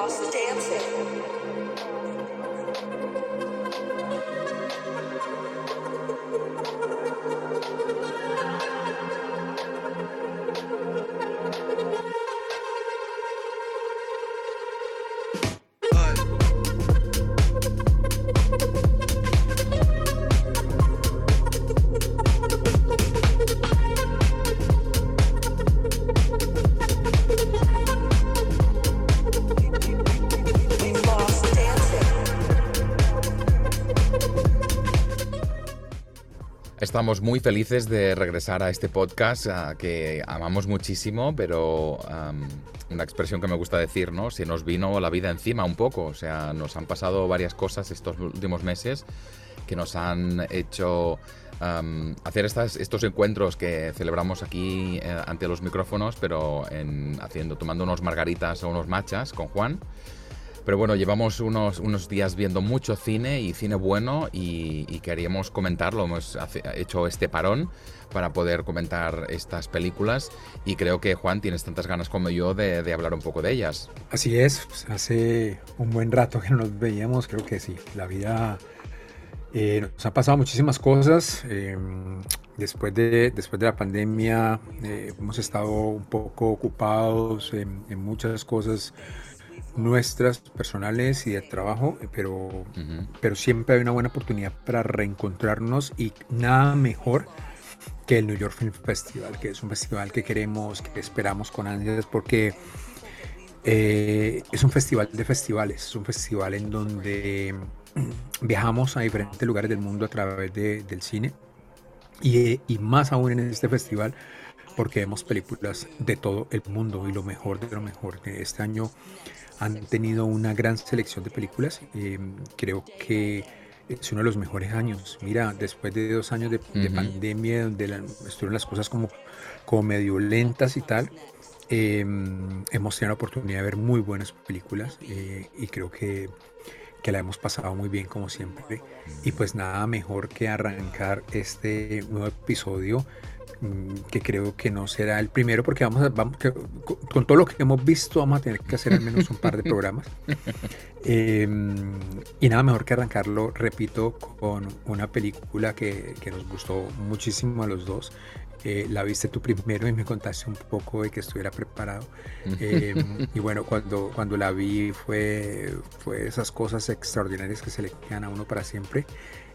Lost Dancing. Estamos muy felices de regresar a este podcast ah, que amamos muchísimo, pero am, una expresión que me gusta decir, ¿no? Se nos vino la vida encima un poco, o sea, nos han pasado varias cosas estos últimos meses que nos han hecho am, hacer estas, estos encuentros que celebramos aquí eh, ante los micrófonos, pero en, haciendo, tomando unos margaritas o unos machas con Juan. Pero bueno, llevamos unos, unos días viendo mucho cine y cine bueno y, y queríamos comentarlo. Hemos hace- hecho este parón para poder comentar estas películas y creo que Juan tienes tantas ganas como yo de, de hablar un poco de ellas. Así es, pues, hace un buen rato que no nos veíamos, creo que sí, la vida eh, nos ha pasado muchísimas cosas. eh, después, de, después de la pandemia eh, hemos estado un poco ocupados en, en muchas cosas nuestras personales y de trabajo, pero, Ujú. pero siempre hay una buena oportunidad para reencontrarnos y nada mejor que el New York Film Festival, que es un festival que queremos, que esperamos con ansias, porque eh, es un festival de festivales, es un festival en donde mm, viajamos a diferentes lugares del mundo a través de- del cine y, y más aún en este festival porque vemos películas de todo el mundo y lo mejor de lo mejor. Este año han tenido una gran selección de películas, eh, creo que es uno de los mejores años. Mira, después de dos años de, pandemia, donde la- estuvieron las cosas como, como medio lentas y tal, eh, hemos tenido la oportunidad de ver muy buenas películas eh, y creo que, que la hemos pasado muy bien como siempre. Y pues nada mejor que arrancar este nuevo episodio que creo que no será el primero porque vamos a, vamos que- con, con todo lo que hemos visto vamos a tener que hacer al menos un par de programas. Eh, y nada mejor que arrancarlo, repito, con una película que, que nos gustó muchísimo a los dos. Eh, la viste tú primero y me contaste un poco de que estuviera preparado. Eh, y bueno, cuando, cuando la vi fue, fue esas cosas extraordinarias que se le quedan a uno para siempre.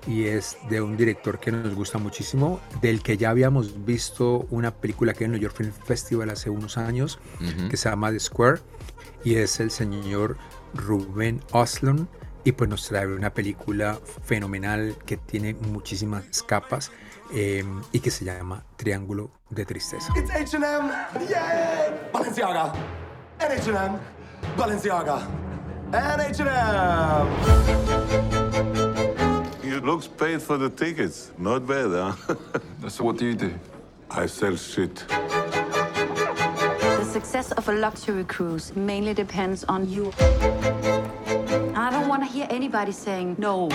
Y es de un director que nos gusta muchísimo, del que ya habíamos visto una película que en el New York Film Festival hace unos años, Ujú. que se llama The Square. Y es el señor Ruben Oslund. Y pues nos trae una película fenomenal que tiene muchísimas capas eh, y que se llama Triángulo de Tristeza. It's H&M, yay! Balenciaga, and H&M, Balenciaga, and H&M. You looks paid for the tickets. Not bad, huh? So what do you do? I sell shit. The success of a luxury cruise mainly depends on you. I don't want to hear anybody saying no.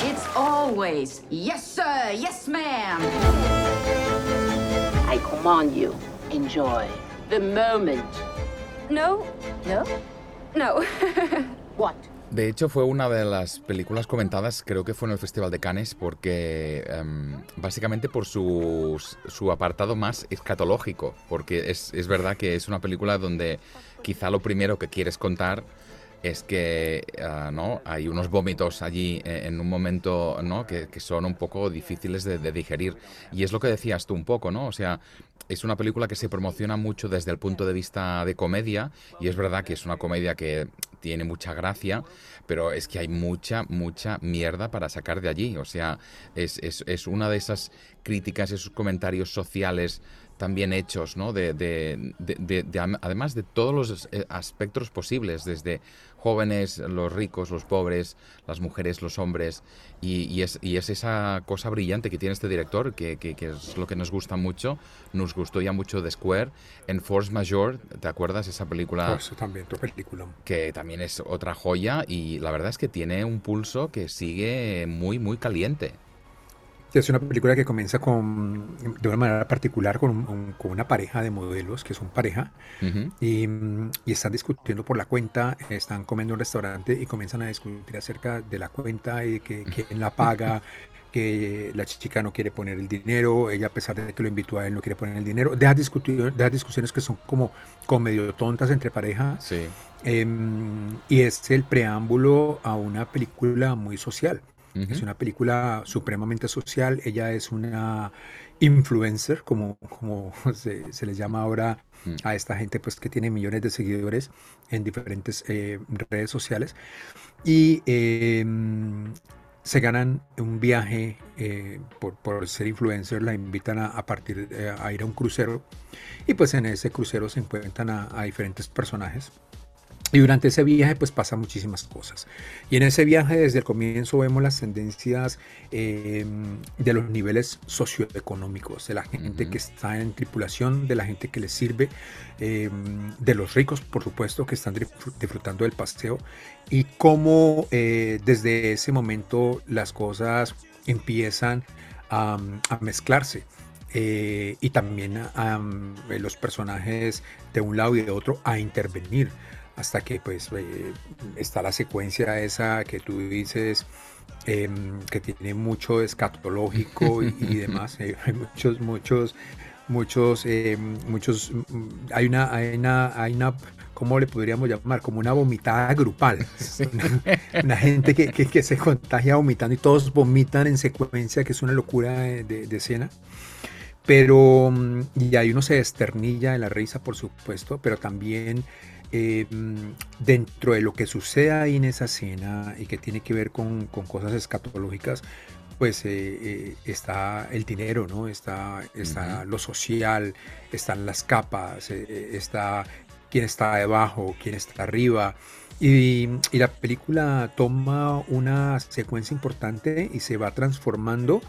It's always yes, sir, yes, ma'am. I command you, enjoy the moment. No, No? no. What? De hecho, fue una de las películas comentadas, creo que fue en el Festival de Cannes, porque em, básicamente por su, su apartado más escatológico, porque es, es verdad que es una película donde quizá lo primero que quieres contar es que ah, no hay unos vómitos allí eh, en un momento no que, que son un poco difíciles de, de digerir. Y es lo que decías tú un poco no o sea es una película que se promociona mucho desde el punto de vista de comedia y es verdad que es una comedia que tiene mucha gracia pero es que hay mucha mucha mierda para sacar de allí. O sea es, es, es una de esas críticas esos comentarios sociales también hechos, ¿no? De, de- de- de- de am- además de todos los eh, aspectos posibles, desde jóvenes, los ricos, los pobres, las mujeres, los hombres, y, y es, y es esa cosa brillante que tiene este director, que, que- que es lo que nos gusta mucho, nos gustó ya mucho de Square, en Force Majeure, ¿te acuerdas? Esa película Oh, eso también, tu película. que también es otra joya y la verdad es que tiene un pulso que sigue muy, muy caliente. Es una película que comienza con, de una manera particular con, un- con una pareja de modelos que son pareja y, y están discutiendo por la cuenta, están comiendo en un restaurante y comienzan a discutir acerca de la cuenta y de que quién la paga, que la chica no quiere poner el dinero, ella a pesar de que lo invitó a él no quiere poner el dinero, deja, discutir, deja discusiones que son como, como medio tontas entre pareja Sí. Em, y es el preámbulo a una película muy social. Es una película supremamente social. Ella es una influencer, como, como se, se les llama ahora Mm. a esta gente pues, que tiene millones de seguidores en diferentes eh, redes sociales. Y em, se ganan un viaje eh, por, por ser influencer, la invitan a, a partir, eh, a ir a un crucero. Y pues en ese crucero se encuentran a, a diferentes personajes. Y durante ese viaje pues pasan muchísimas cosas. Y en ese viaje desde el comienzo vemos las tendencias eh, de los niveles socioeconómicos, de la gente que está en tripulación, de la gente que les sirve, eh, de los ricos por supuesto que están disfr- disfrutando del paseo y cómo eh, desde ese momento las cosas empiezan a, a mezclarse. eh, y también a, los personajes de un lado y de otro a intervenir hasta que pues eh, está la secuencia esa que tú dices eh, que tiene mucho escatológico y, y demás eh, hay muchos muchos muchos eh, muchos mm, hay una hay una hay una ¿cómo le podríamos llamar? Como una vomitada grupal. Una, una gente que, que, que, se contagia vomitando y todos vomitan en secuencia, que es una locura de, de, de escena. Pero, mm, y ahí uno se desternilla de la risa, por supuesto, pero también eh, dentro de lo que sucede ahí en esa escena y que tiene que ver con, con cosas escatológicas, pues eh, eh, está el dinero, ¿no? Está, está uh -huh. lo social, están las capas, eh, está quién está debajo, quién está arriba. Y, y, la película toma una secuencia importante y se va transformando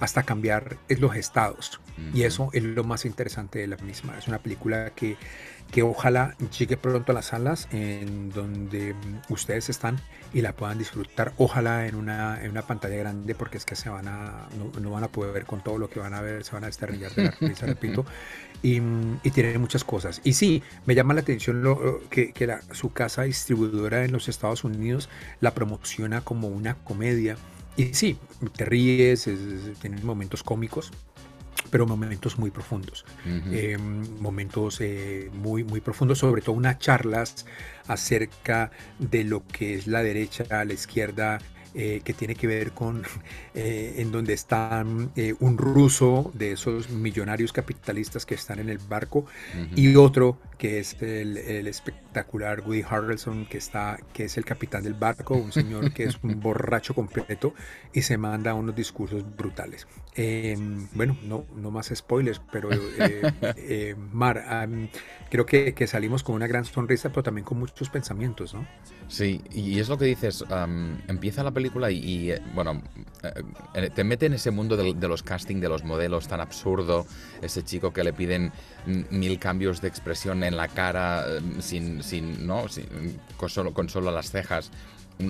hasta cambiar los estados. Uh -huh. Y eso es lo más interesante de la misma. Es una película que, que ojalá llegue pronto a las salas en donde ustedes están y la puedan disfrutar. Ojalá en una, en una pantalla grande porque es que se van a, no, van a poder ver con todo lo que van a ver, se van a desternillar de la risa, repito. Y, y, tiene muchas cosas. Y sí, me llama la atención que, que su casa distribuidora en los Estados Unidos la promociona como una comedia. Y sí, te ríes, es, es, tiene momentos cómicos, pero momentos muy profundos, uh -huh. eh, momentos eh, muy, muy profundos, sobre todo unas charlas acerca de lo que es la derecha, la izquierda, eh, que tiene que ver con eh, en donde están eh, un ruso de esos millonarios capitalistas que están en el barco uh -huh. y otro que es el, el, espectacular Woody Harrelson que está que es el capitán del barco un señor que es un borracho completo y se manda unos discursos brutales. Em, bueno no no más spoilers pero eh, Mar um, creo que, que, salimos con una gran sonrisa pero también con muchos pensamientos no sí y es lo que dices um, empieza la película y, y bueno, eh, te mete en ese mundo de, de, los casting de los modelos tan absurdo, ese chico que le piden mil cambios de expresión en la cara sin, sin ¿no? Sin, con, solo, con solo las cejas,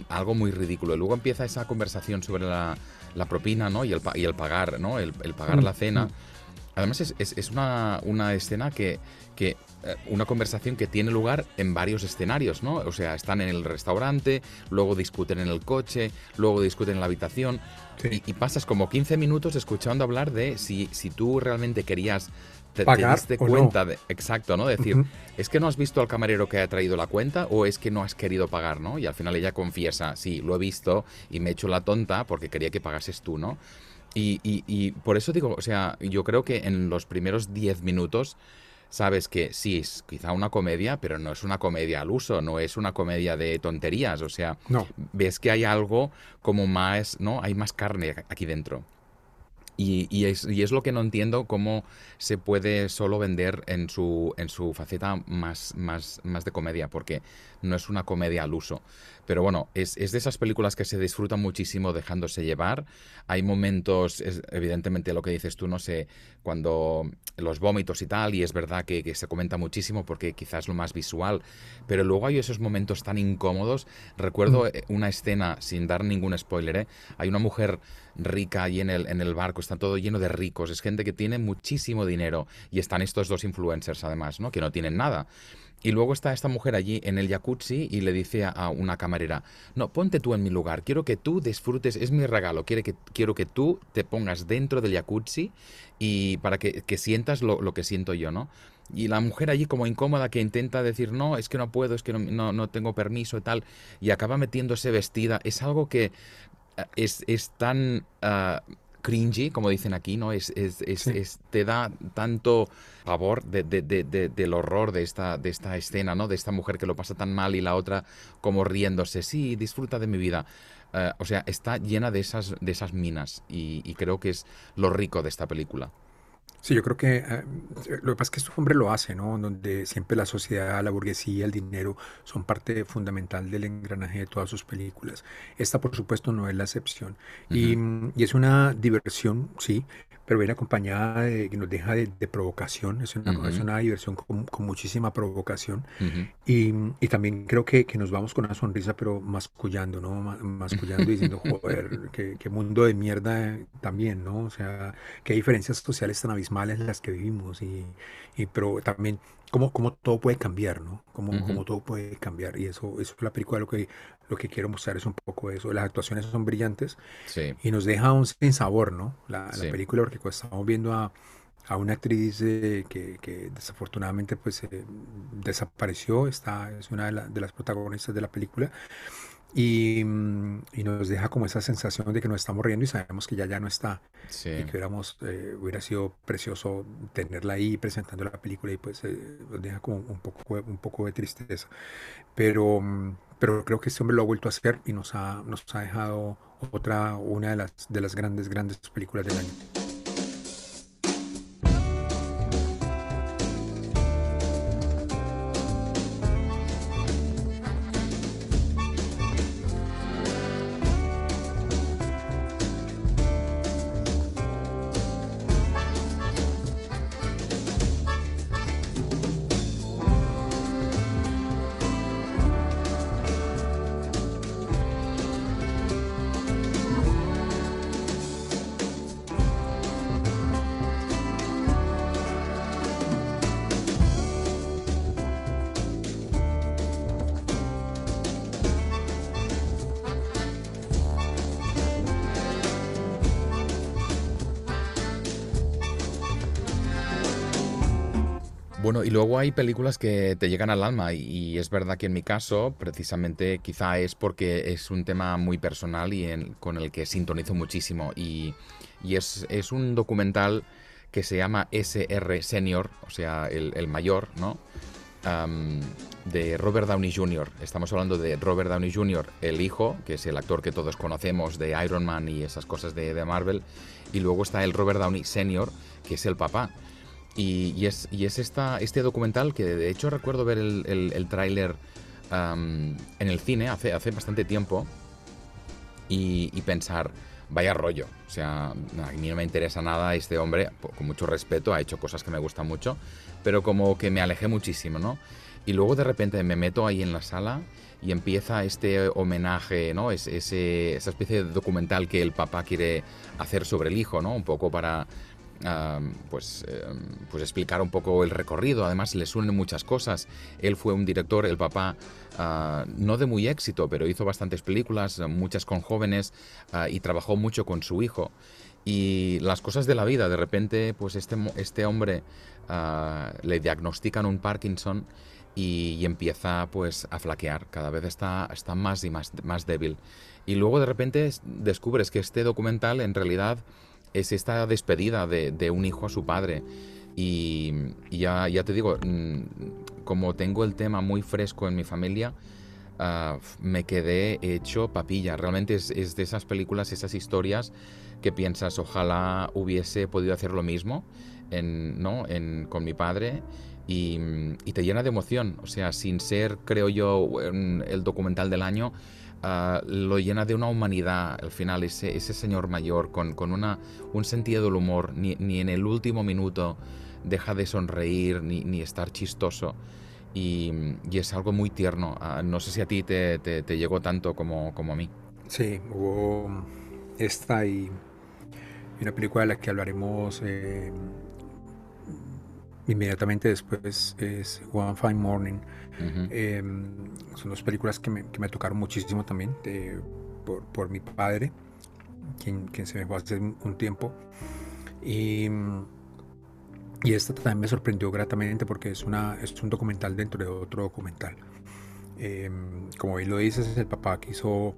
algo muy ridículo. Y luego empieza esa conversación sobre la, la propina ¿no? y, el, y el pagar, ¿no? el, el pagar mm, la cena. Además es, es, es una, una, escena que, que una conversación que tiene lugar en varios escenarios, ¿no? O sea, están en el restaurante, luego discuten en el coche, luego discuten en la habitación sí. y, y, pasas como 15 minutos escuchando hablar de si, si tú realmente querías te, te diste cuenta no? de exacto, ¿no? Decir, uh -huh. es que no has visto al camarero que ha traído la cuenta o es que no has querido pagar, ¿no? Y al final ella confiesa, sí, lo he visto y me he hecho la tonta porque quería que pagases tú, ¿no? Y, y, y, por eso digo, o sea, yo creo que en los primeros 10 minutos sabes que sí, es quizá una comedia, pero no es una comedia al uso, no es una comedia de tonterías, o sea, no. ves que hay algo como más, ¿no? Hay más carne aquí dentro. Y, y, es, y, es, lo que no entiendo cómo se puede solo vender en su, en su faceta más, más, más de comedia, porque no es una comedia al uso. Pero bueno, es, es de esas películas que se disfrutan muchísimo dejándose llevar. Hay momentos, es, evidentemente lo que dices tú, no sé, cuando los vómitos y tal, y es verdad que, que se comenta muchísimo porque quizás es lo más visual, pero luego hay esos momentos tan incómodos. Recuerdo mm. una escena, sin dar ningún spoiler, ¿eh? hay una mujer rica allí en el, en el barco, está todo lleno de ricos, es gente que tiene muchísimo dinero y están estos dos influencers además, ¿no? Que no tienen nada. Y luego está esta mujer allí en el jacuzzi y le dice a una camarera, no, ponte tú en mi lugar, quiero que tú disfrutes, es mi regalo, quiero que, quiero que tú te pongas dentro del jacuzzi y para que, que sientas lo, lo, que siento yo, ¿no? Y la mujer allí como incómoda que intenta decir, no, es que no puedo, es que no, no, tengo permiso y tal, y acaba metiéndose vestida, es algo que eh, es, es tan... Uh, cringy, como dicen aquí, ¿no? Es, es, es, sí. es te da tanto pavor de, de, de, del horror de esta, de esta escena, ¿no? De esta mujer que lo pasa tan mal y la otra como riéndose, sí, disfruta de mi vida. Uh, o sea, está llena de esas, de esas minas y, y creo que es lo rico de esta película. Sí, yo creo que eh, lo que pasa es que este hombre lo hace, ¿no? Donde siempre la sociedad, la burguesía, el dinero son parte fundamental del engranaje de todas sus películas. Esta, por supuesto, no es la excepción. Uh -huh. y, y, es una diversión, sí, pero viene acompañada de que nos deja de, de provocación. Es una, uh -huh. es una diversión con, con, muchísima provocación. Uh -huh. y, y, también creo que, que, nos vamos con una sonrisa, pero mascullando, ¿no? Mascullando y diciendo, joder, qué, qué mundo de mierda también, ¿no? O sea, qué diferencias sociales tan abismales las que vivimos y, y pero también cómo, cómo, todo puede cambiar, ¿no? Cómo, uh -huh. cómo, todo puede cambiar y eso, eso es la película lo que, lo que quiero mostrar es un poco eso. Las actuaciones son brillantes sí. y nos deja un sin sabor, ¿no? La, sí. la película porque pues, estamos viendo a, a una actriz eh, que, que, desafortunadamente pues eh, desapareció, está, es una de, la, de, las protagonistas de la película y, y, nos deja como esa sensación de que nos estamos riendo y sabemos que ya ya no está sí. y que hubiéramos eh, hubiera sido precioso tenerla ahí presentando la película y pues eh, nos deja como un poco un poco de tristeza pero pero creo que este hombre lo ha vuelto a hacer y nos ha nos ha dejado otra una de las de las grandes grandes películas del año hay películas que te llegan al alma y, es verdad que en mi caso, precisamente, quizá es porque es un tema muy personal y en, con el que sintonizo muchísimo y, y es, es, un documental que se llama SR Senior, o sea, el, el mayor, ¿no? Um, de Robert Downey Jr. Estamos hablando de Robert Downey Jr., el hijo, que es el actor que todos conocemos de Iron Man y esas cosas de, de Marvel, y luego está el Robert Downey Senior, que es el papá. Y, es, y es esta, este documental que de hecho recuerdo ver el, el, el tráiler en el cine hace, hace bastante tiempo y, y, pensar, vaya rollo, o sea, a mí no me interesa nada este hombre, con mucho respeto, ha hecho cosas que me gustan mucho, pero como que me alejé muchísimo, ¿no? Y luego de repente me meto ahí en la sala y empieza este homenaje, ¿no? Es, ese, esa especie de documental que el papá quiere hacer sobre el hijo, ¿no? Un poco para Pues, uh, pues explicar un poco el recorrido. Además, le suenan muchas cosas. Él fue un director, el papá, uh, no de muy éxito, pero hizo bastantes películas, muchas con jóvenes, y trabajó mucho con su hijo. Y las cosas de la vida, de repente, pues este, este hombre le diagnostican un Parkinson y, empieza pues a flaquear. Cada vez está, está más y más, más débil. Y luego de repente descubres que este documental en realidad es esta despedida de, de un hijo a su padre. Y, ya, ya, te digo, mm, como tengo el tema muy fresco en mi familia, uh, me quedé hecho papilla. Realmente es, es, de esas películas, esas historias que piensas, ojalá hubiese podido hacer lo mismo en, ¿no? en, con mi padre. Y, y, te llena de emoción. O sea, sin ser, creo yo, el documental del año, uh, lo llena de una humanidad al final, ese, ese señor mayor con, con una, un sentido del humor, ni, ni, en el último minuto deja de sonreír ni, ni estar chistoso. Y, y, es algo muy tierno. Uh, no sé si a ti te, te, llegó tanto como, como, a mí. Sí, hubo, esta y, y una película de la que hablaremos eh, inmediatamente después es One Fine Morning. Ujú. Eh, son dos películas que me, que me tocaron muchísimo también de- por, por mi padre, quien, quien se me fue hace un tiempo. Y, y esta también me sorprendió gratamente porque es, una, es un documental dentro de otro documental. Eh, como bien lo dices, el papá quiso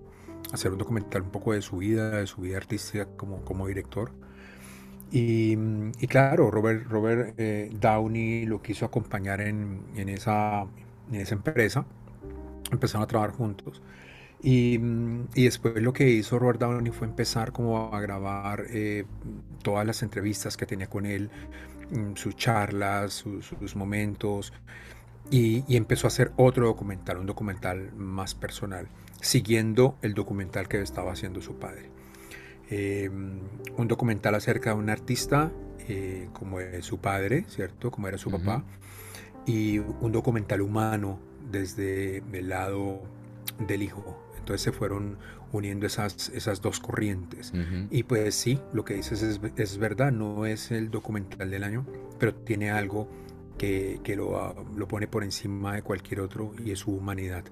hacer un documental un poco de su vida, de su vida artística como, como director. Y, y claro, Robert, Robert eh, Downey lo quiso acompañar en, en esa, en esa empresa. Empezaron a trabajar juntos. Y, mm, y después lo que hizo Robert Downey fue empezar como a grabar eh, todas las entrevistas que tenía con él, mm, sus charlas, sus, sus momentos. Y, y empezó a hacer otro documental, un documental más personal, siguiendo el documental que estaba haciendo su padre. Eh, un documental acerca de un artista eh, como es su padre, ¿cierto? Como era su Ujú. papá. Y un documental humano desde el lado del hijo. Entonces se fueron uniendo esas, esas dos corrientes. Ujú. Y pues sí, lo que dices es, es verdad, no es el documental del año, pero tiene algo que, que lo, ah, lo pone por encima de cualquier otro y es su humanidad.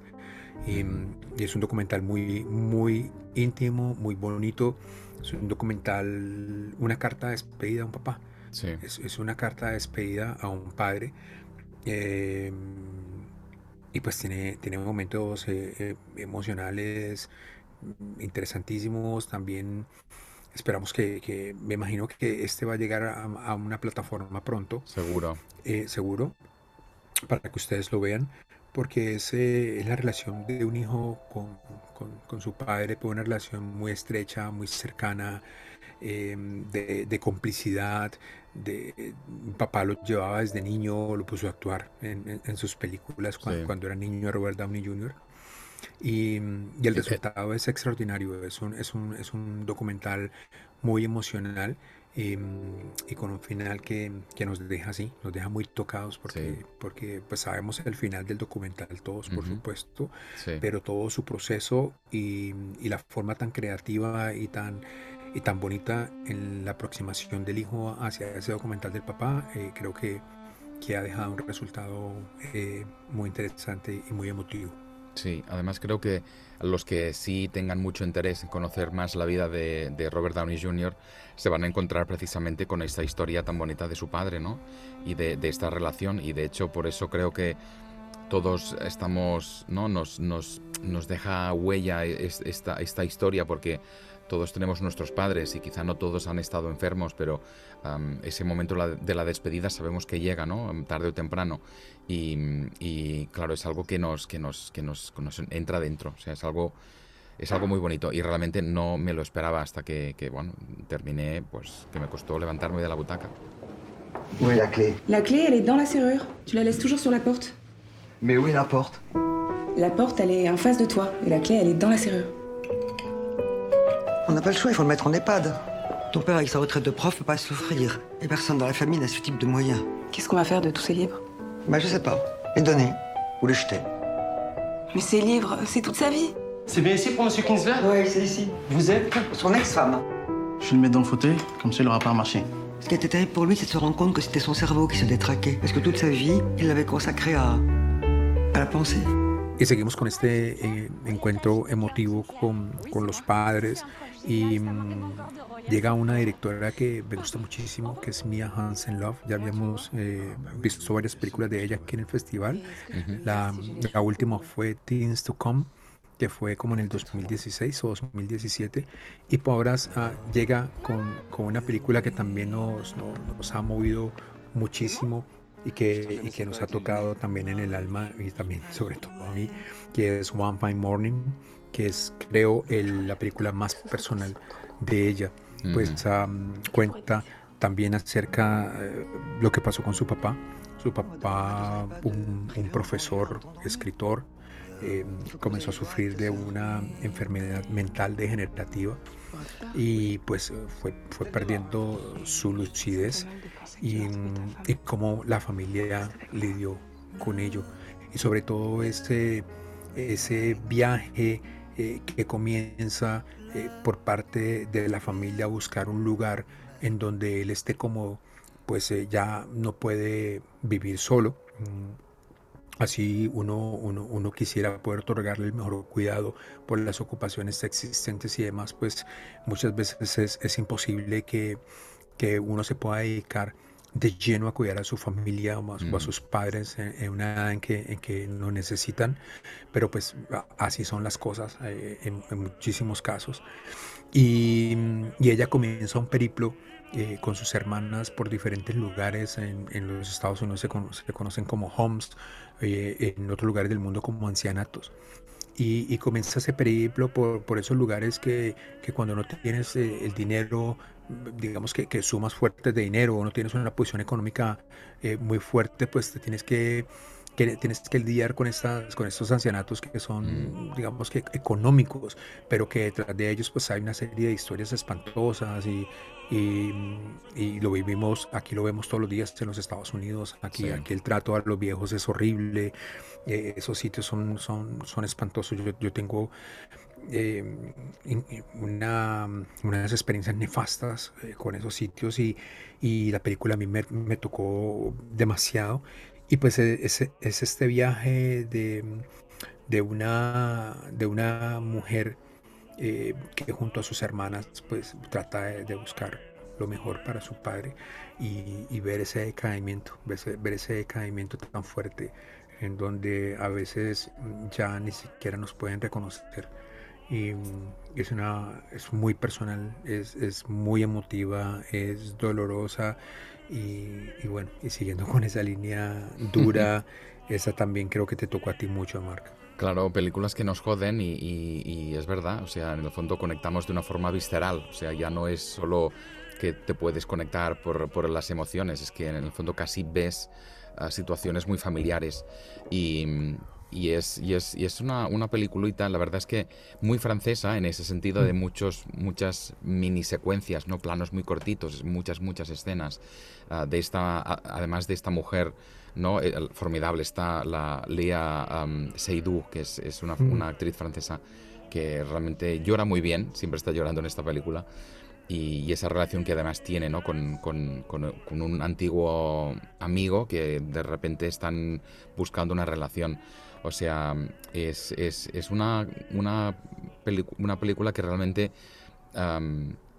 Y, mm, y es un documental muy, muy íntimo, muy bonito. Es un documental, una carta de despedida a un papá. Sí. Es, es una carta de despedida a un padre. Eh, y pues tiene, tiene momentos eh, eh, emocionales interesantísimos. También esperamos que, que- me imagino que este va a llegar a, a una plataforma pronto, Seguro. eh, seguro, para que ustedes lo vean, porque es, eh, es la relación de un hijo con, con- con su padre, pues una relación muy estrecha, muy cercana, eh, de, de complicidad. De, mi papá lo llevaba desde niño, lo puso a actuar en, en- en sus películas cuan- Sí. cuando era niño, Robert Downey Jr. Y, y el Eh, eh. resultado es extraordinario, es un, es un, es un documental muy emocional y, y con un final que, que nos deja así, nos deja muy tocados porque, Sí. porque pues sabemos el final del documental todos, por Ujú. supuesto, Sí. pero todo su proceso y, y la forma tan creativa y tan, y tan bonita en la aproximación del hijo hacia ese documental del papá, eh, creo que, que ha dejado un resultado eh, muy interesante y muy emotivo. Sí, además creo que los que sí tengan mucho interés en conocer más la vida de, Robert Downey Jr. se van a encontrar precisamente con esta historia tan bonita de su padre, ¿no? Y de, de esta relación. Y de hecho, por eso creo que todos estamos, ¿no? Nos, nos, nos deja huella es- esta, esta historia porque todos tenemos nuestros padres y quizá no todos han estado enfermos, pero am, ese momento de la despedida sabemos que llega, ¿no? Tarde o temprano. Y, y, claro, es algo que nos, que nos, que nos, que nos entra dentro. O sea, es algo, es algo muy bonito. Y realmente no me lo esperaba hasta que, que, bueno, terminé, pues que me costó levantarme de la butaca. Où est la clé La clé, elle est dans la serrure. Tu la laisses toujours sur la porte. Mais où est la porte La porte, elle est en face de toi. Et la clé, elle est dans la serrure. On n'a pas le choix, il faut le mettre en EHPAD. Ton père, avec sa retraite de prof, peut pas souffrir. Et personne dans la famille n'a ce type de moyens. Qu'est-ce qu'on va faire de tous ces livres Bah, je sais pas. Les donner. Ou les jeter. Mais ces livres, c'est toute sa vie. C'est bien ici pour Monsieur Kinsler? Ouais, c'est ici. Vous êtes? Son ex-femme. Je vais le mettre dans le fauteuil, comme ça il aura pas à marcher. Ce qui était terrible pour lui, c'est de se rendre compte que c'était son cerveau qui se détraquait. Parce que toute sa vie, il l'avait consacré à. à la pensée. Y seguimos con este eh, encuentro emotivo con, con los padres y mm, llega una directora que me gusta muchísimo, que es Mia Hansen Love. Ya habíamos eh, visto varias películas de ella aquí en el festival. la, la última fue Teens to Come, que fue como en el 2016 o 2017. Y Pobras ah, llega con, con una película que también nos, nos- nos ha movido muchísimo y que, y que nos ha tocado también en el alma y también sobre todo a mí, que es One Fine Morning, que es creo el- la película más personal de ella. Pues am, cuenta también acerca eh, lo que pasó con su papá. Su papá, un, un profesor, escritor, eh, comenzó a sufrir de una enfermedad mental degenerativa y pues fue, fue perdiendo su lucidez y, y cómo la familia lidió con ello y sobre todo ese, viaje eh, que comienza eh, por parte de la familia buscar un lugar en donde él esté como, pues eh, ya no puede vivir solo. Mm, Así uno, uno, uno quisiera poder otorgarle el mejor cuidado por las ocupaciones existentes y demás, pues muchas veces es, es imposible que, que uno se pueda dedicar de lleno a cuidar a su familia o a, o a sus padres en, en una edad en que, en que lo necesitan, pero pues así son las cosas eh, en, en muchísimos casos. Y, y ella comienza un periplo eh, con sus hermanas por diferentes lugares en, en los Estados Unidos se, cono- se conocen como homes, eh, en otros lugares del mundo como ancianatos. Y, y comienza ese periplo por, por esos lugares que, que cuando no tienes eh, el dinero, digamos que, que sumas fuertes de dinero o no tienes una posición económica eh, muy fuerte, pues te tienes que, que tienes que lidiar con, estas, con estos ancianatos que son, digamos que económicos, pero que detrás de ellos pues hay una serie de historias espantosas y, y, y lo vivimos, aquí lo vemos todos los días en los Estados Unidos, aquí, Sí. aquí el trato a los viejos es horrible, eh, esos sitios son, son, son espantosos. Yo, yo tengo eh, una, unas experiencias nefastas eh, con esos sitios y, y la película a mí me, me tocó demasiado. Y pues e- es, es este viaje de, de, una, de una mujer eh, que junto a sus hermanas pues trata de, de buscar lo mejor para su padre y, y ver ese decaimiento, ver ese, ver ese decaimiento tan fuerte en donde a veces ya ni siquiera nos pueden reconocer. Y mm, es, una, es muy personal, es, es muy emotiva, es dolorosa y, y bueno, y siguiendo con esa línea dura, esa también creo que te tocó a ti mucho, Marc. Claro, películas que nos joden y, y- y es verdad, o sea, en el fondo conectamos de una forma visceral, o sea, ya no es solo que te puedes conectar por, por las emociones, es que en el fondo casi ves ah, situaciones muy familiares y, y es, y es, y es una, una peliculita, la verdad es que muy francesa en ese sentido de muchos, muchas mini secuencias, ¿no? planos muy cortitos, muchas, muchas escenas ah, de esta, a- además de esta mujer ¿no? Eh, formidable está la Lea um, Seydoux, que es, es una, Mm. una actriz francesa que realmente llora muy bien, siempre está llorando en esta película. Y, y esa relación que además tiene ¿no? con, con- con- con un antiguo amigo que de repente están buscando una relación. O sea, es, es- es una, una, película que realmente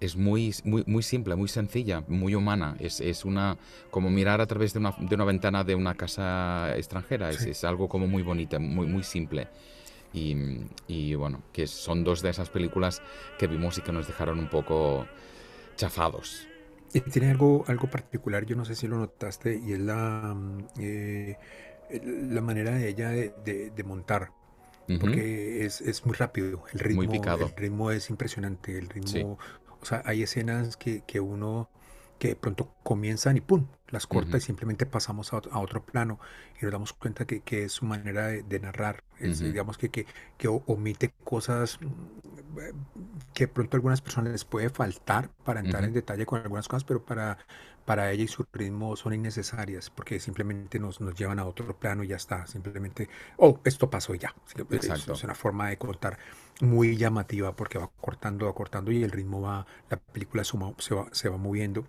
es muy, muy, muy simple, muy sencilla, muy humana. Es, es una como mirar a través de una, de una ventana de una casa extranjera. Es, Sí. es algo como muy bonito, muy, muy simple. Y, y bueno, que son dos de esas películas que vimos y que nos dejaron un poco chafados. Y tiene algo, algo particular, yo no sé si lo notaste, y es la, mm, eh, la manera de ella de, de- de montar, porque es, es muy rápido, el ritmo, picado. el ritmo es impresionante, el ritmo, Sí. O sea, hay escenas que, que uno, que de pronto comienzan y ¡pum! las corta y simplemente pasamos a, ot- a otro plano y nos damos cuenta que, que es su manera de, de narrar, es, Ujú. digamos que, que, que omite cosas mm, que de pronto a algunas personas les puede faltar para entrar en detalle con algunas cosas, pero para, para ella y su ritmo son innecesarias porque simplemente nos, nos llevan a otro plano y ya está. Simplemente, oh, esto pasó y ya. Es- Exacto. Es una forma de contar muy llamativa porque va cortando, va cortando y el ritmo va, la película suma- se va, se va moviendo.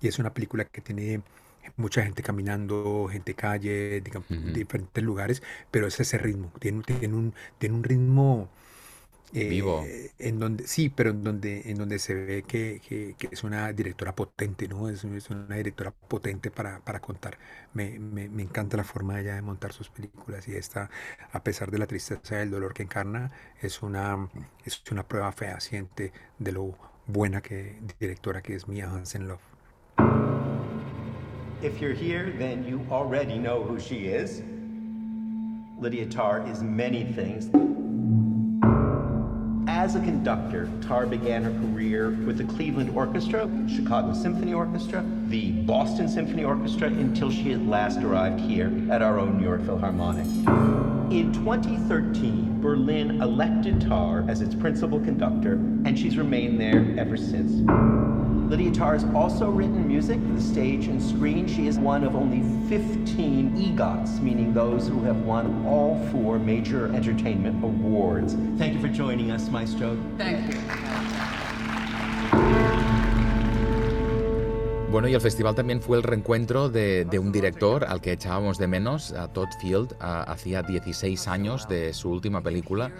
Y es una película que tiene mucha gente caminando, gente calle, digamos, Ujú. diferentes lugares, pero es ese ritmo, tiene, tiene un, tiene un ritmo eh, Vivo. en donde sí, pero en donde en donde se ve que, que- que es una directora potente, ¿no? Es, es una directora potente para, para contar. Me, me- me encanta la forma de ella de montar sus películas y esta, a pesar de la tristeza y el dolor que encarna, es una, es una prueba fehaciente de lo buena que directora que es Mia Hansen Love. If you're here, then you already know who she is. Lydia Tarr is many things. As a conductor, Tar began her career with the Cleveland Orchestra, Chicago Symphony Orchestra, the Boston Symphony Orchestra, until she at last arrived here at our own New York Philharmonic. In 2013, Berlin elected Tar as its principal conductor, and she's remained there ever since. Lydia Tarr has also written music for the stage and screen. She is one of only 15 EGOTs, meaning those who have won all four major entertainment awards. Thank you for joining us, Maestro. Thank you. Bueno, y el festival también fue el reencuentro de, de un director al que echábamos de menos, a Todd Field, a- hacía 16 años de su última película.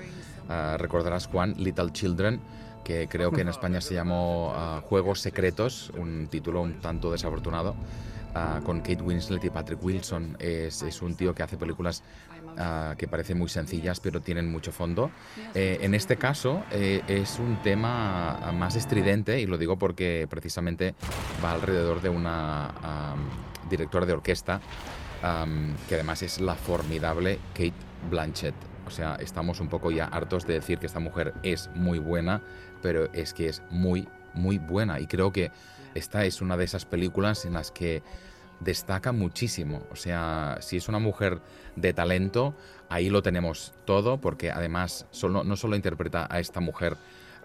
Ah, recordarás, Juan, Little Children, que creo que en España se llamó ah, Juegos Secretos, un título un tanto desafortunado, ah, con Kate Winslet y Patrick Wilson. Es, es un tío que hace películas ah, que parecen muy sencillas, pero tienen mucho fondo. Eh, en este caso eh, es un tema más estridente, y lo digo porque precisamente va alrededor de una directora de orquesta que además es la formidable Kate Blanchett. O sea, estamos un poco ya hartos de decir que esta mujer es muy buena, pero es que es muy, muy buena. Y creo que esta es una de esas películas en las que destaca muchísimo. O sea, si es una mujer de talento, ahí lo tenemos todo, porque además solo, no solo interpreta a esta mujer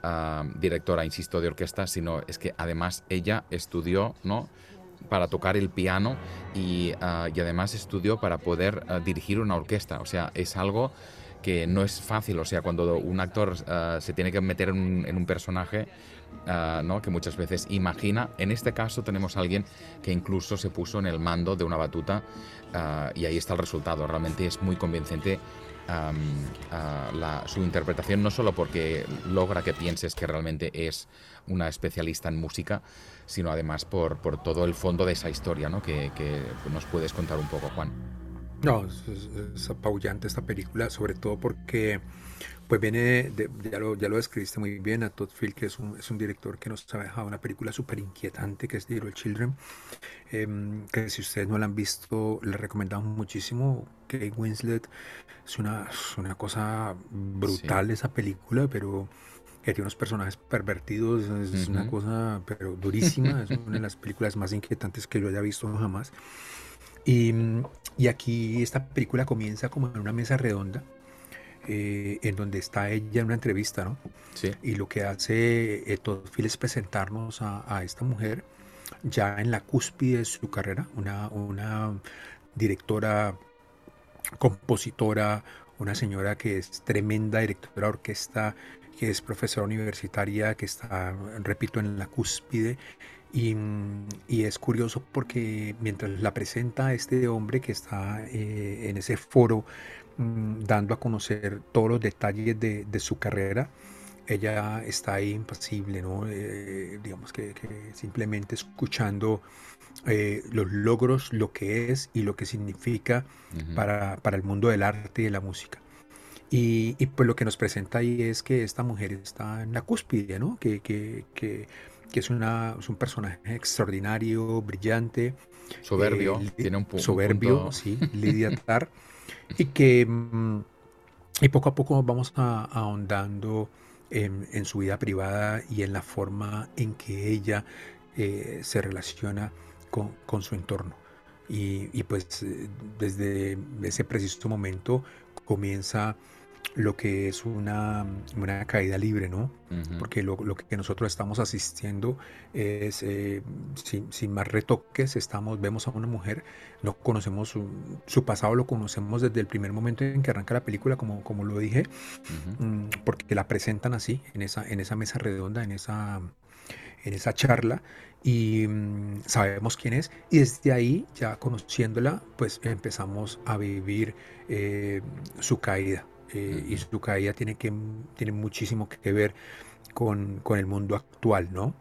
ah, directora, insisto, de orquesta, sino es que además ella estudió, ¿no? para tocar el piano y, ah, y además estudió para poder ah, dirigir una orquesta. O sea, es algo que no es fácil. O sea, cuando un actor ah, se tiene que meter en un, personaje, ah, ¿no? que muchas veces imagina, en este caso tenemos a alguien que incluso se puso en el mando de una batuta ah, y ahí está el resultado. Realmente es muy convincente. su interpretación no solo porque logra que pienses que realmente es una especialista en música, sino además por, por todo el fondo de esa historia, ¿no? Que nos puedes contar un poco, Juan. No, es, es- es apabullante esta película, sobre todo porque pues viene, de- ya, lo, ya lo describiste muy bien, a Todd Field, que es un, es un director que nos ha dejado una película súper inquietante, que es Little Children, em, que si ustedes no la han visto, le recomendamos muchísimo. Kate Winslet es una, es una cosa brutal esa película, pero que tiene unos personajes pervertidos, es, una cosa pero durísima, es una de las películas más inquietantes que yo haya visto jamás. Y, y aquí esta película comienza como en una mesa redonda, eh, en donde está ella en una entrevista, ¿no? Sí. Y lo que hace eh, Todd es presentarnos a, a esta mujer ya en la cúspide de su carrera, una, una directora, compositora, una señora que es tremenda directora de orquesta, que es profesora universitaria, que está, repito, en la cúspide. Y, y es curioso porque mientras la presenta este hombre que está eh, en ese foro mm, dando a conocer todos los detalles de, de su carrera, ella está ahí impasible, ¿no? Eh, digamos que, que simplemente escuchando eh, los logros, lo que es y lo que significa Ujú. para, para el mundo del arte y de la música. Y, y, pues lo que nos presenta ahí es que esta mujer está en la cúspide, ¿no? Que, que, que, que es, una, es un personaje extraordinario, brillante. Soberbio, li- tiene un un Soberbio, punto- sí, Lidia Tarr. y que mm, y poco a poco vamos a- ahondando en, en su vida privada y en la forma en que ella eh, se relaciona con, con su entorno. Y, y pues eh, desde ese preciso momento comienza lo que es una, una caída libre, ¿no? Porque lo, lo que nosotros estamos asistiendo es, eh, sin, sin más retoques, estamos, vemos a una mujer, no conocemos su, su pasado, lo conocemos desde el primer momento en que arranca la película, como, como lo dije, Ujú. mm, porque la presentan así, en esa, en esa mesa redonda, en esa, en esa charla, y mm, sabemos quién es, y desde ahí, ya conociéndola, pues empezamos a vivir eh, su caída. Eh, y su caída tiene, que, tiene muchísimo que ver con, con el mundo actual, ¿no?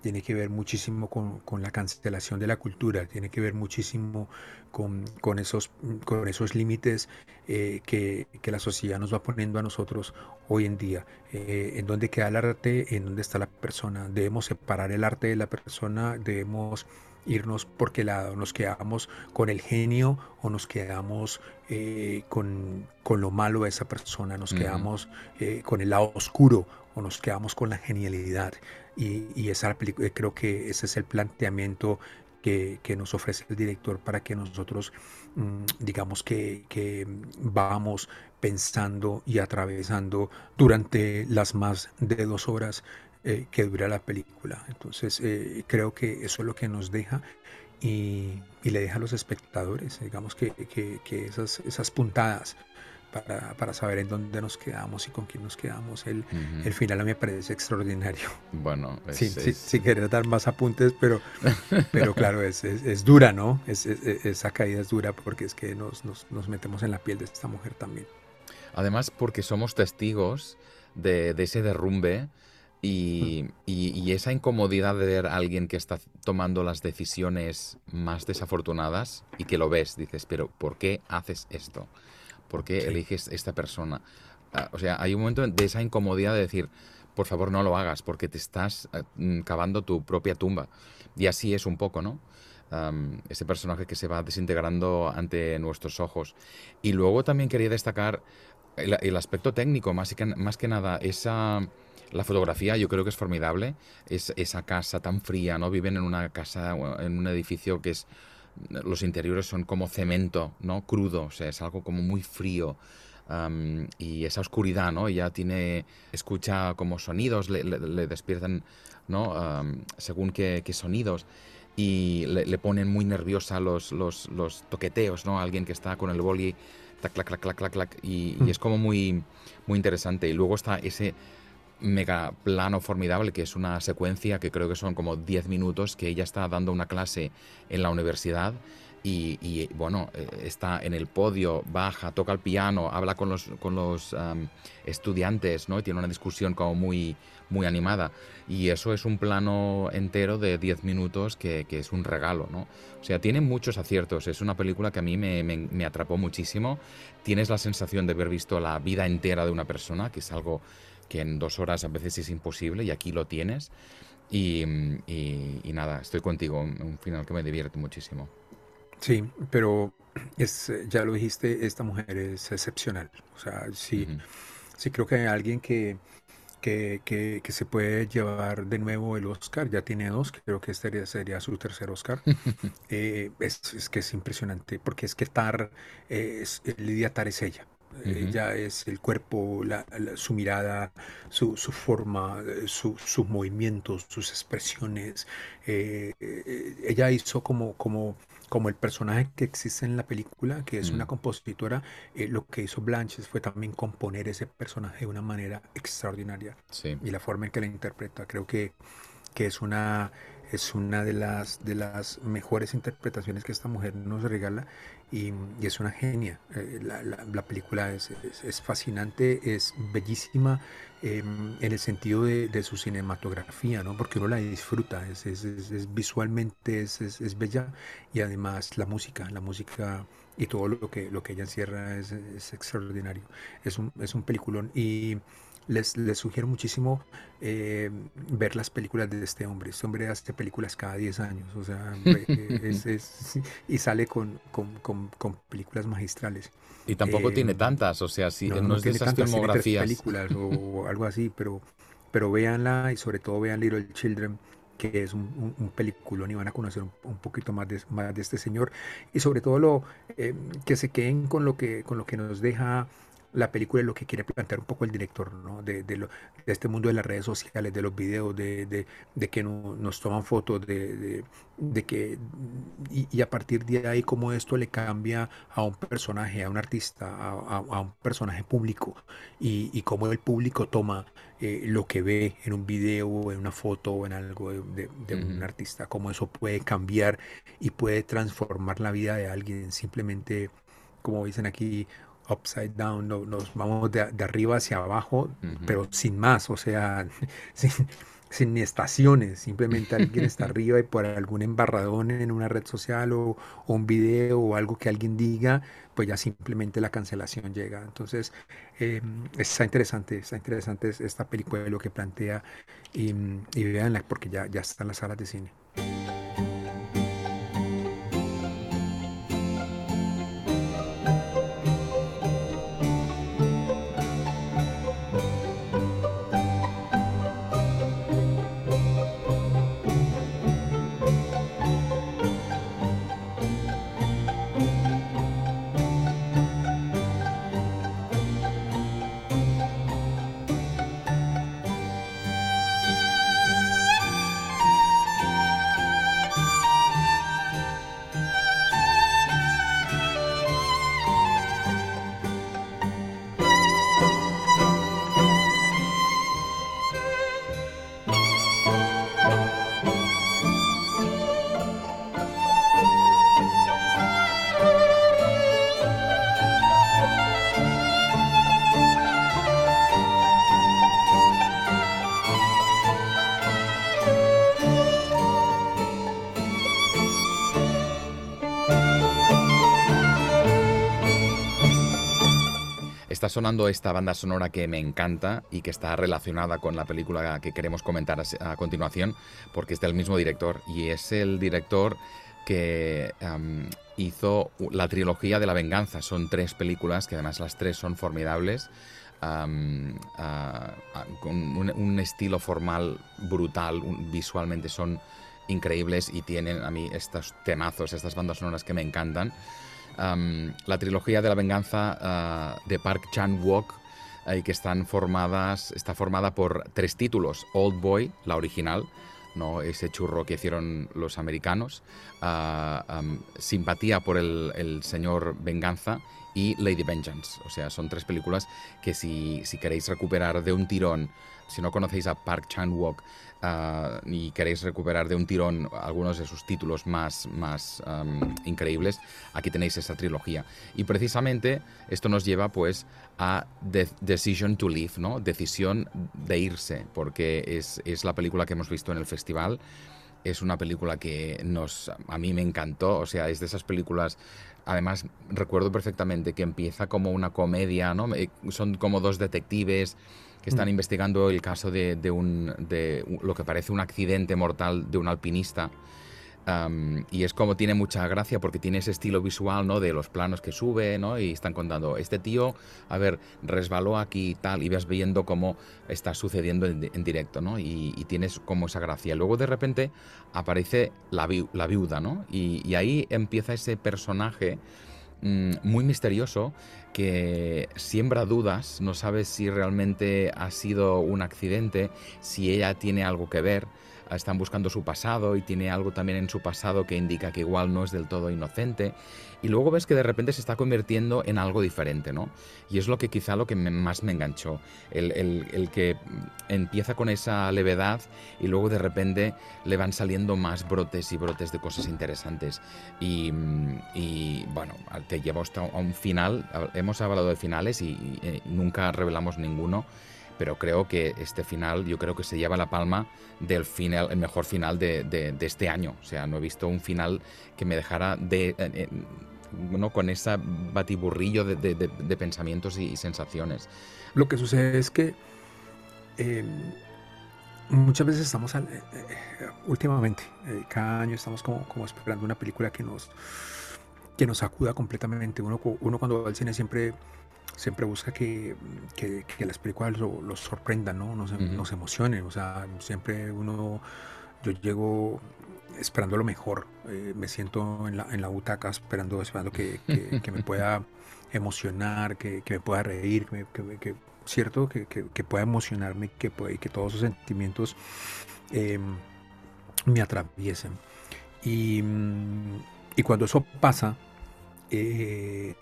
Tiene que ver muchísimo con, con la cancelación de la cultura, tiene que ver muchísimo con, con esos, con esos límites eh, que, que la sociedad nos va poniendo a nosotros hoy en día. Eh, en dónde queda el arte, en dónde está la persona. Debemos separar el arte de la persona, debemos irnos por qué lado, nos quedamos con el genio o nos quedamos eh, con, con lo malo de esa persona, nos quedamos eh, con el lado oscuro o nos quedamos con la genialidad. Y, y esa eh, creo que ese es el planteamiento que, que nos ofrece el director para que nosotros, mm, digamos que, que vamos pensando y atravesando durante las más de dos horas eh, que dura la película. Entonces eh, creo que eso es lo que nos deja y, y le deja a los espectadores, digamos que, que, que esas, esas puntadas para, para, saber en dónde nos quedamos y con quién nos quedamos. El, uh -huh. el final a mí me parece extraordinario. Bueno, es, sí, es... Sí, sin querer dar más apuntes, pero, pero claro, es, es dura, ¿no? esa caída es dura porque es que nos, nos, nos, metemos en la piel de esta mujer también. Además, porque somos testigos de, de ese derrumbe. Y, y, y, esa incomodidad de ver a alguien que está tomando las decisiones más desafortunadas y que lo ves, dices, pero ¿por qué haces esto? ¿Por qué sí. eliges esta persona? Uh, o sea, hay un momento de esa incomodidad de decir, por favor no lo hagas porque te estás uh, cavando tu propia tumba. Y así es un poco, ¿no? Um, ese personaje que se va desintegrando ante nuestros ojos. Y luego también quería destacar el, el aspecto técnico, más que, más que nada, esa... La fotografía yo creo que es formidable. Es, esa casa tan fría, ¿no? Viven en una casa, en un edificio que es los interiores son como cemento, ¿no? Crudo, o sea, es algo como muy frío. Um, y esa oscuridad, ¿no? Ella tiene, escucha como sonidos, le, le, le despiertan, ¿no? Um, según qué, qué, sonidos. Y le, le, ponen muy nerviosa los, los, los, toqueteos, ¿no? Alguien que está con el boli, tac, clac, clac, clac, clac, clac. Y, mm. y es como muy, muy interesante. Y luego está ese mega plano formidable, que es una secuencia que creo que son como 10 minutos, que ella está dando una clase en la universidad y, bueno, está en el podio, baja, toca el piano, habla con los, con los estudiantes, ¿no? Y tiene una discusión como muy, muy animada. Y eso es un plano entero de 10 minutos que, que, es un regalo, ¿no? O sea, tiene muchos aciertos. Es una película que a mí me, me atrapó muchísimo. Tienes la sensación de haber visto la vida entera de una persona, que es algo que en dos horas a veces es imposible y aquí lo tienes. Y, y, y nada, estoy contigo, un final que me divierte muchísimo. Sí, pero es, ya lo dijiste, esta mujer es excepcional. O sea, sí, uh -huh. sí creo que hay alguien que, que, que, que, se puede llevar de nuevo el Oscar, ya tiene dos, creo que este sería su tercer Oscar. eh, es, es, que es impresionante, porque es que Tar, es, Lidia Tar es ella. Uh -huh. Ella es el cuerpo, la, la, su mirada, su, su forma, su, sus movimientos, sus expresiones. Eh, eh, ella hizo como, como, como el personaje que existe en la película, que es mm. una compositora. Eh, lo que hizo Blanches fue también componer ese personaje de una manera extraordinaria. Sí. Y la forma en que la interpreta, creo que, que es una es una de las, de las mejores interpretaciones que esta mujer nos regala y, y es una genia. Eh, la, la, la, película es, es, es, fascinante, es bellísima eh, en el sentido de, de, su cinematografía, ¿no? porque uno la disfruta, es, visualmente es, bella y además la música, la música y todo lo que, lo que ella encierra es, extraordinario. Es un, es un peliculón y les, les sugiero muchísimo eh, ver las películas de este hombre. Este hombre hace películas cada 10 años, o sea, es, es, y sale con, con, con, con, películas magistrales. Y tampoco eh, tiene tantas, o sea, si no, no, no es de esas tantas, filmografías. películas o, o, algo así, pero, pero véanla y sobre todo vean Little Children que es un, un, un, peliculón y van a conocer un, un poquito más de, más de, este señor y sobre todo lo eh, que se queden con lo que con lo que nos deja la película es lo que quiere plantear un poco el director, ¿no? De, de, lo, de este mundo de las redes sociales, de los videos, de, de, que no, nos toman fotos, de, que, y, y, a partir de ahí cómo esto le cambia a un personaje, a un artista, a, a, a un personaje público, y, y cómo el público toma eh, lo que ve en un video en una foto o en algo de, un artista, cómo eso puede cambiar y puede transformar la vida de alguien simplemente, como dicen aquí, upside down, no, nos vamos de, de, arriba hacia abajo, uh -huh. pero sin más, o sea, sin, estaciones, simplemente alguien está arriba y por algún embarradón en una red social o, o, un video o algo que alguien diga, pues ya simplemente la cancelación llega. Entonces, eh, está interesante, está interesante esta película de lo que plantea y, y véanla porque ya, ya está en las salas de cine. Está sonando esta banda sonora que me encanta y que está relacionada con la película que queremos comentar a, continuación, porque es del mismo director y es el director que hizo la trilogía de la venganza. Son tres películas que además las tres son formidables. Con un, estilo formal brutal, visualmente son increíbles y tienen a mí estos temazos, estas bandas sonoras que me encantan. La trilogía de la venganza uh, de Park Chan-wook que están formadas, está formada por tres títulos. Old Boy, la original, ¿no? ese churro que hicieron los americanos, um, Simpatía por el, señor Venganza y Lady Vengeance. O sea, son tres películas que si, si queréis recuperar de un tirón, si no conocéis a Park Chan-wook uh, y queréis recuperar de un tirón algunos de sus títulos más, más increíbles, aquí tenéis esa trilogía. Y precisamente esto nos lleva pues a De Decision to Leave, ¿no? Decisión de irse, porque es, es la película que hemos visto en el festival es una película que nos a mí me encantó, o sea, es de esas películas además recuerdo perfectamente que empieza como una comedia, ¿no? Son como dos detectives que están mm. investigando el caso de, de, un, de lo que parece un accidente mortal de un alpinista. Y es como tiene mucha gracia porque tiene ese estilo visual, ¿no? De los planos que sube, ¿no? Y están contando, este tío, a ver, resbaló aquí y tal, y vas viendo cómo está sucediendo en, directo, ¿no? Y, y, tienes como esa gracia. Luego de repente aparece la, vi la viuda, ¿no? Y, y, ahí empieza ese personaje mmm, muy misterioso que siembra dudas, no sabes si realmente ha sido un accidente, si ella tiene algo que ver están buscando su pasado y tiene algo también en su pasado que indica que igual no es del todo inocente. Y luego ves que de repente se está convirtiendo en algo diferente, ¿no? Y es lo que quizá lo que más me enganchó. El, el, que empieza con esa levedad y luego de repente le van saliendo más brotes y brotes de cosas interesantes. Y, y bueno, te lleva hasta un final. Hemos hablado de finales y, y eh, nunca revelamos ninguno pero creo que este final yo creo que se lleva la palma del final, el mejor final de, de, de este año. O sea, no he visto un final que me dejara de, eh, ¿no? con ese batiburrillo de, pensamientos y, y, sensaciones. Lo que sucede es que eh, muchas veces estamos, al, eh, últimamente, eh, cada año estamos como, como esperando una película que nos, que nos sacuda completamente. Uno, uno cuando va al cine siempre siempre busca que, que, que las películas los lo sorprendan, ¿no? Nos, uh -huh. nos, emocionen. O sea, siempre uno, yo llego esperando lo mejor. Eh, me siento en la, en la butaca esperando, esperando que, que, me pueda emocionar, que, me pueda reír, que, cierto, que, pueda emocionarme, que, pueda, y que todos esos sentimientos eh, me atraviesen. Y, y, cuando eso pasa, eh,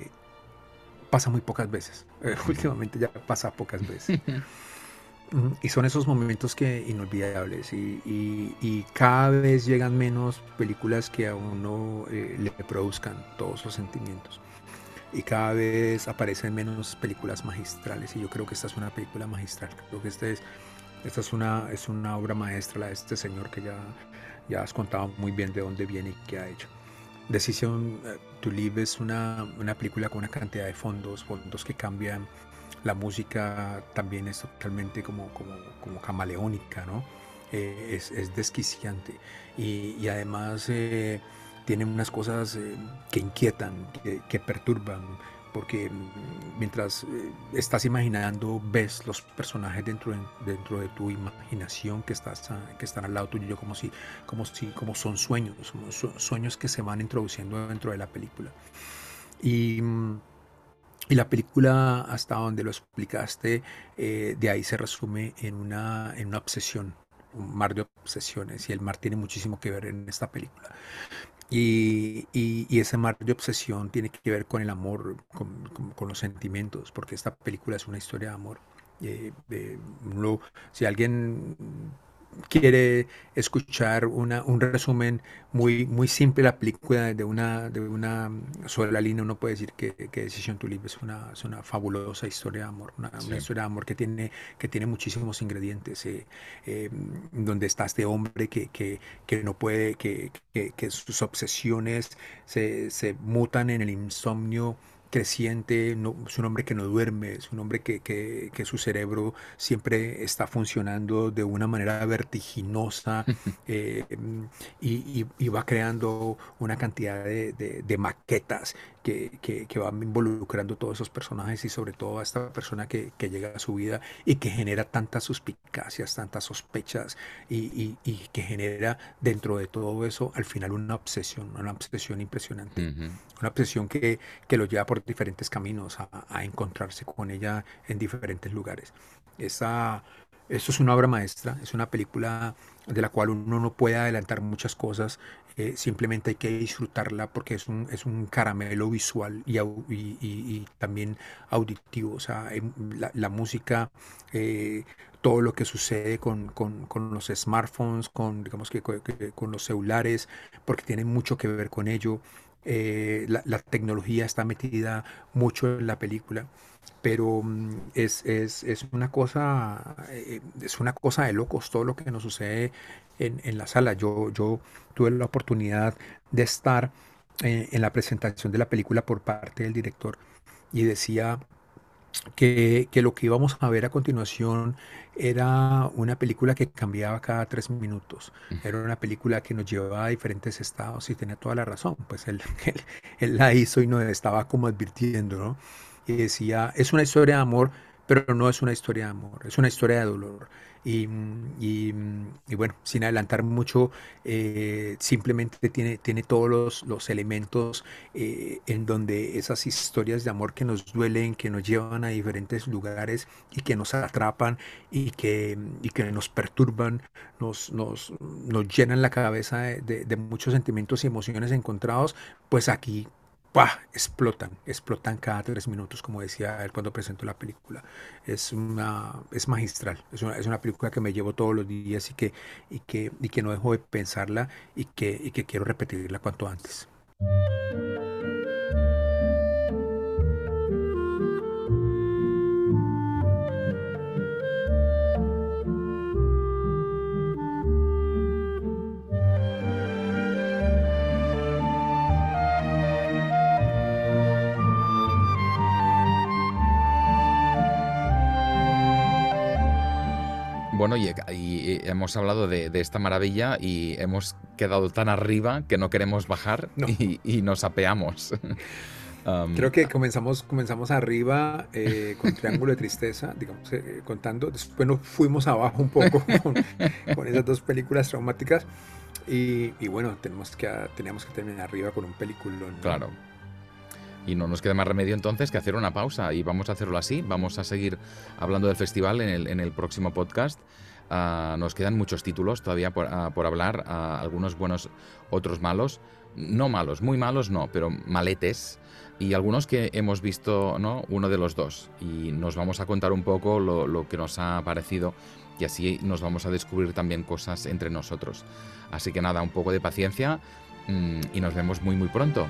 pasa muy pocas veces. Eh, últimamente ya pasa pocas veces. y son esos momentos que inolvidables y, y, y, cada vez llegan menos películas que a uno eh, le produzcan todos esos sentimientos. Y cada vez aparecen menos películas magistrales y yo creo que esta es una película magistral. Creo que este es, esta es una, es una obra maestra la de este señor que ya, ya has contado muy bien de dónde viene y qué ha hecho. Decision to Live es una, una, película con una cantidad de fondos, fondos que cambian. La música también es totalmente como, como, como camaleónica, ¿no? Eh, es, es, desquiciante. Y, y además eh, tiene unas cosas eh, que inquietan, que, que perturban, porque mientras eh, estás imaginando, ves los personajes dentro de, tu imaginación que, están al lado tuyo, como si, como son sueños, sueños que se van introduciendo dentro de la película. Y, y la película, hasta donde lo explicaste, eh, de ahí se resume en una, en una obsesión, un mar de obsesiones, y el mar tiene muchísimo que ver en esta película. Y, y, y, ese mar de obsesión tiene que ver con el amor, con, con, con los sentimientos, porque esta película es una historia de amor. Eh, si alguien quiere escuchar una, un resumen muy, muy simple de la película de una, de una sola línea, uno puede decir que, que Decision to Live es una, es una fabulosa historia de amor, una, sí. una, historia de amor que tiene, que tiene muchísimos ingredientes, eh, eh, donde está este hombre que, que, que no puede, que, que, sus obsesiones se, se mutan en el insomnio creciente, no- es un hombre que no duerme, es un hombre que, que- que su cerebro siempre está funcionando de una manera vertiginosa eh, y, y- y va creando una cantidad de, de- de maquetas que, que- que van involucrando todos esos personajes y sobre todo a esta persona que, que llega a su vida y que genera tantas suspicacias, tantas sospechas y, y- y que genera dentro de todo eso al final una obsesión, una obsesión impresionante una obsesión que, que lo lleva por diferentes caminos a, a encontrarse con ella en diferentes lugares. Esa, esto es una obra maestra, es una película de la cual uno no puede adelantar muchas cosas, eh, simplemente hay que disfrutarla porque es un, es un caramelo visual y, y- también auditivo, o sea, em, la, la música, eh, todo lo que sucede con, con- con los smartphones, con, digamos que- con los celulares, porque tiene mucho que ver con ello. Eh, la, la tecnología está metida mucho en la película, pero mm, es, es- es una cosa, eh, es una cosa de locos todo lo que nos sucede en, en la sala. Yo, yo tuve la oportunidad de estar eh, en la presentación de la película por parte del director y decía que, que lo que íbamos a ver a continuación era una película que cambiaba cada tres minutos. Era una película que nos llevaba a diferentes estados y tenía toda la razón. Pues él, él, él la hizo y nos estaba como advirtiendo, ¿no? Y decía, es una historia de amor, pero no es una historia de amor, es una historia de dolor. Y, y, bueno, sin adelantar mucho, eh, simplemente tiene, tiene todos los, los elementos eh, en donde esas historias de amor que nos duelen, que nos llevan a diferentes lugares y que nos atrapan y que, y que nos perturban, nos, nos, nos llenan la cabeza de- de muchos sentimientos y emociones encontrados, pues aquí ¡pah! explotan, explotan cada tres minutos, como decía él cuando presentó la película. Es una, es magistral, es una, es una película que me llevo todos los días y que, y que, y que no dejo de pensarla y que, y que quiero repetirla cuanto antes. Bueno, y, y hemos hablado de, de esta maravilla y hemos quedado tan arriba que no queremos bajar No. y, y nos apeamos. Um, Creo que comenzamos, comenzamos arriba eh, con Triángulo de Tristeza, digamos, eh, contando. Después nos fuimos abajo un poco con, con esas dos películas traumáticas. Y, y bueno, tenemos que, teníamos que terminar arriba con un película. Claro. Y no nos queda más remedio entonces que hacer una pausa y vamos a hacerlo así. Vamos a seguir hablando del festival en el, en el próximo podcast. Ah, nos quedan muchos títulos todavía por, ah, por hablar, ah, algunos buenos, otros malos. No malos, muy malos no, pero maletes. Y algunos que hemos visto, ¿no? Uno de los dos. Y nos vamos a contar un poco lo, lo que nos ha parecido y así nos vamos a descubrir también cosas entre nosotros. Así que nada, un poco de paciencia mm, y nos vemos muy muy pronto.